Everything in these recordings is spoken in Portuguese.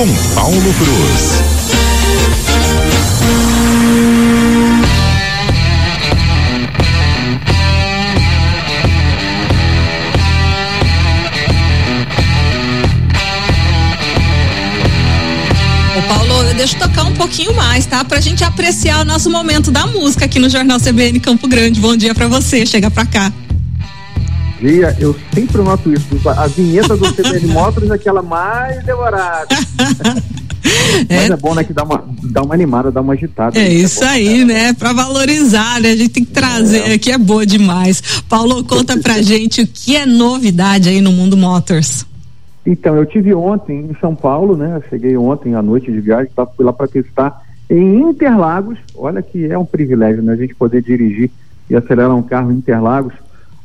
com Paulo Cruz. Paulo, deixa eu tocar um pouquinho mais, tá? Pra gente apreciar o nosso momento da música aqui no Jornal CBN Campo Grande. Bom dia para você, chega pra cá dia, eu sempre noto isso. A vinheta do CBN Motors é aquela mais demorada. É. Mas é bom, né, que dá uma, dá uma animada, dá uma agitada. É né? isso é bom, aí, né? Pra valorizar, né? A gente tem que trazer é. aqui, é boa demais. Paulo, conta pra gente o que é novidade aí no mundo Motors. Então, eu tive ontem em São Paulo, né? Eu cheguei ontem à noite de viagem, tá, fui lá para testar em Interlagos. Olha que é um privilégio, né? A gente poder dirigir e acelerar um carro em Interlagos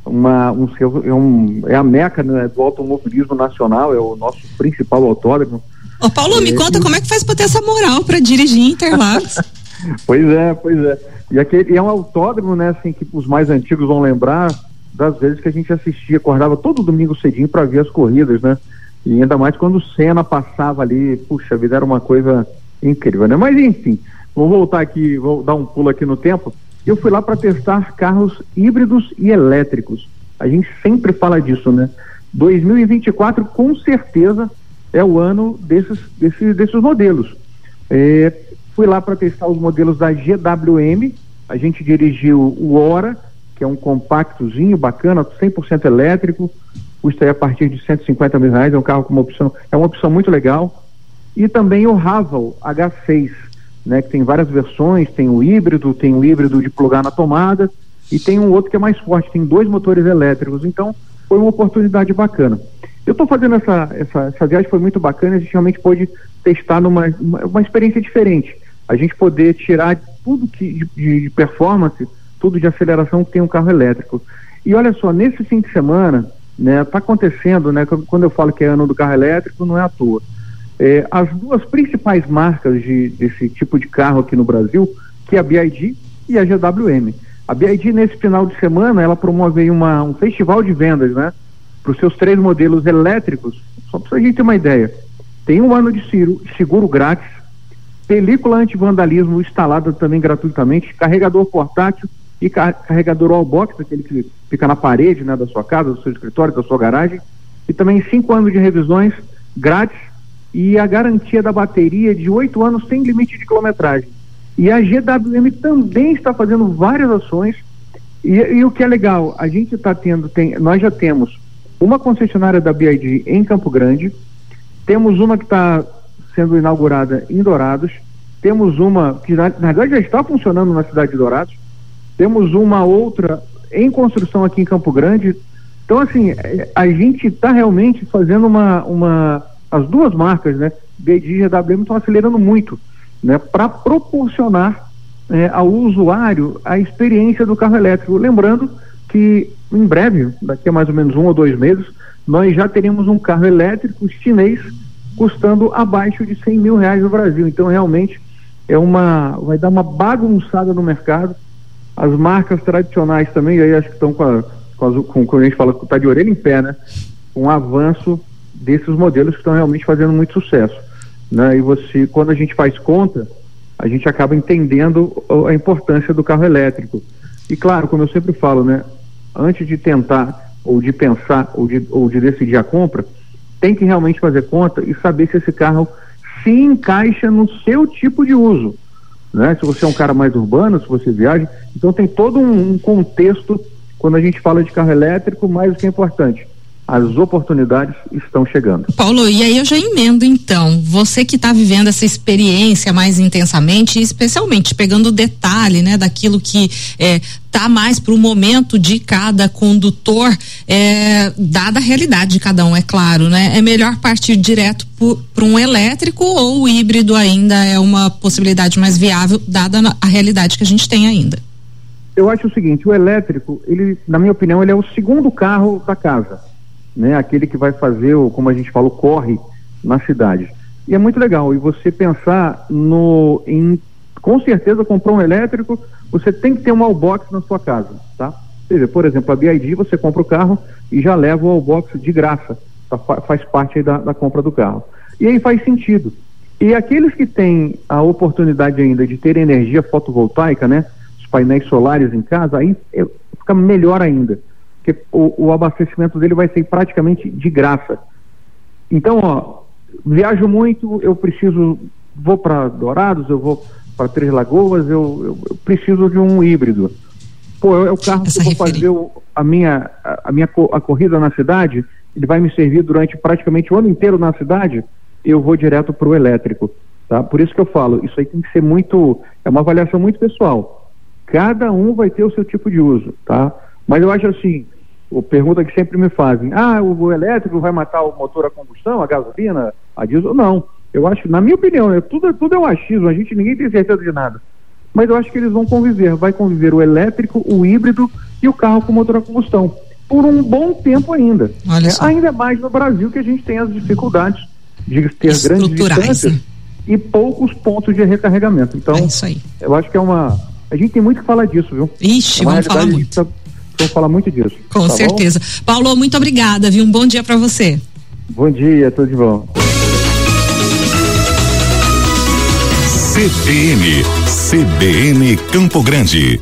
uma, um, é, um, é a meca né, do automobilismo nacional, é o nosso principal autódromo. Ô Paulo, me conta como é que faz para ter essa moral para dirigir Interlagos? pois é, pois é. E aquele e é um autódromo, né, assim, que os mais antigos vão lembrar das vezes que a gente assistia, acordava todo domingo cedinho para ver as corridas, né? E ainda mais quando o Senna passava ali, puxa vida, era uma coisa incrível, né? Mas enfim, vou voltar aqui, vou dar um pulo aqui no tempo eu fui lá para testar carros híbridos e elétricos. A gente sempre fala disso, né? 2024 com certeza é o ano desses, desses, desses modelos. É, fui lá para testar os modelos da GWM, a gente dirigiu o Hora, que é um compactozinho bacana, 100% elétrico, custa a partir de 150 mil reais, é um carro com uma opção, é uma opção muito legal. E também o Raval H6, né, que tem várias versões, tem o híbrido, tem o híbrido de plugar na tomada e tem um outro que é mais forte, tem dois motores elétricos, então foi uma oportunidade bacana. Eu estou fazendo essa, essa, essa viagem, foi muito bacana, a gente realmente pôde testar numa uma, uma experiência diferente, a gente poder tirar tudo que, de, de performance, tudo de aceleração que tem um carro elétrico. E olha só, nesse fim de semana, né, tá acontecendo, né, quando eu falo que é ano do carro elétrico, não é à toa. É, as duas principais marcas de, desse tipo de carro aqui no Brasil, que é a BID e a GWM. A BID, nesse final de semana, ela promove uma, um festival de vendas, né? Para os seus três modelos elétricos, só para a gente ter uma ideia. Tem um ano de seguro grátis, película anti-vandalismo instalada também gratuitamente, carregador portátil e carregador all-box, aquele que fica na parede né, da sua casa, do seu escritório, da sua garagem, e também cinco anos de revisões grátis e a garantia da bateria de oito anos sem limite de quilometragem. E a GWM também está fazendo várias ações. E, e o que é legal, a gente está tendo, tem, nós já temos uma concessionária da BID em Campo Grande, temos uma que está sendo inaugurada em Dourados, temos uma que na, na verdade já está funcionando na cidade de Dourados, temos uma outra em construção aqui em Campo Grande. Então, assim, é, a gente está realmente fazendo uma, uma as duas marcas, né, BD e GWM, estão acelerando muito, né, para proporcionar é, ao usuário a experiência do carro elétrico. Lembrando que em breve, daqui a mais ou menos um ou dois meses, nós já teremos um carro elétrico chinês custando abaixo de 100 mil reais no Brasil. Então, realmente, é uma, vai dar uma bagunçada no mercado. As marcas tradicionais também, aí acho que estão com a, com, a, com, a gente fala está de orelha em pé, né? Um avanço desses modelos que estão realmente fazendo muito sucesso. Né? E você, quando a gente faz conta, a gente acaba entendendo a importância do carro elétrico. E claro, como eu sempre falo, né, antes de tentar ou de pensar ou de, ou de decidir a compra, tem que realmente fazer conta e saber se esse carro se encaixa no seu tipo de uso. Né? Se você é um cara mais urbano, se você viaja, então tem todo um, contexto quando a gente fala de carro elétrico, mais o que é importante as oportunidades estão chegando. Paulo, e aí eu já emendo então, você que está vivendo essa experiência mais intensamente, especialmente pegando o detalhe, né, daquilo que é, tá mais para o momento de cada condutor, é, dada a realidade de cada um, é claro, né? É melhor partir direto para um elétrico ou o híbrido ainda é uma possibilidade mais viável, dada a realidade que a gente tem ainda? Eu acho o seguinte, o elétrico, ele, na minha opinião, ele é o segundo carro da casa né? Aquele que vai fazer, o, como a gente fala, o corre na cidade. E é muito legal. E você pensar no, em, com certeza, comprar um elétrico, você tem que ter um wallbox na sua casa, tá? Por exemplo, a BID, você compra o carro e já leva o wallbox de graça, tá, faz parte da, da compra do carro. E aí faz sentido. E aqueles que têm a oportunidade ainda de ter energia fotovoltaica, né? Os painéis solares em casa, aí fica melhor ainda. Porque o, o abastecimento dele vai ser praticamente de graça. Então, ó, viajo muito, eu preciso, vou para Dourados, eu vou para Três Lagoas, eu, eu, eu, preciso de um híbrido. Pô, é o carro Essa que eu vou fazer o, a minha, a, a minha a corrida na cidade, ele vai me servir durante praticamente o ano inteiro na cidade, eu vou direto para o elétrico. Tá? Por isso que eu falo, isso aí tem que ser muito, é uma avaliação muito pessoal. Cada um vai ter o seu tipo de uso, tá? Mas eu acho assim, o pergunta que sempre me fazem, ah, o, o elétrico vai matar o motor a combustão, a gasolina, a diesel? Não. Eu acho, na minha opinião, é, tudo, tudo é um achismo, a gente ninguém tem certeza de nada. Mas eu acho que eles vão conviver, vai conviver o elétrico, o híbrido e o carro com motor a combustão por um bom tempo ainda. É, ainda mais no Brasil que a gente tem as dificuldades de ter grandes distâncias né? e poucos pontos de recarregamento. Então, é eu acho que é uma. A gente tem muito que falar disso, viu? Ixi, é vamos falar muito. Vamos falar muito disso. Com tá certeza. Bom? Paulo, muito obrigada, viu? Um bom dia para você. Bom dia, tudo de bom. CBN, CBN Campo Grande.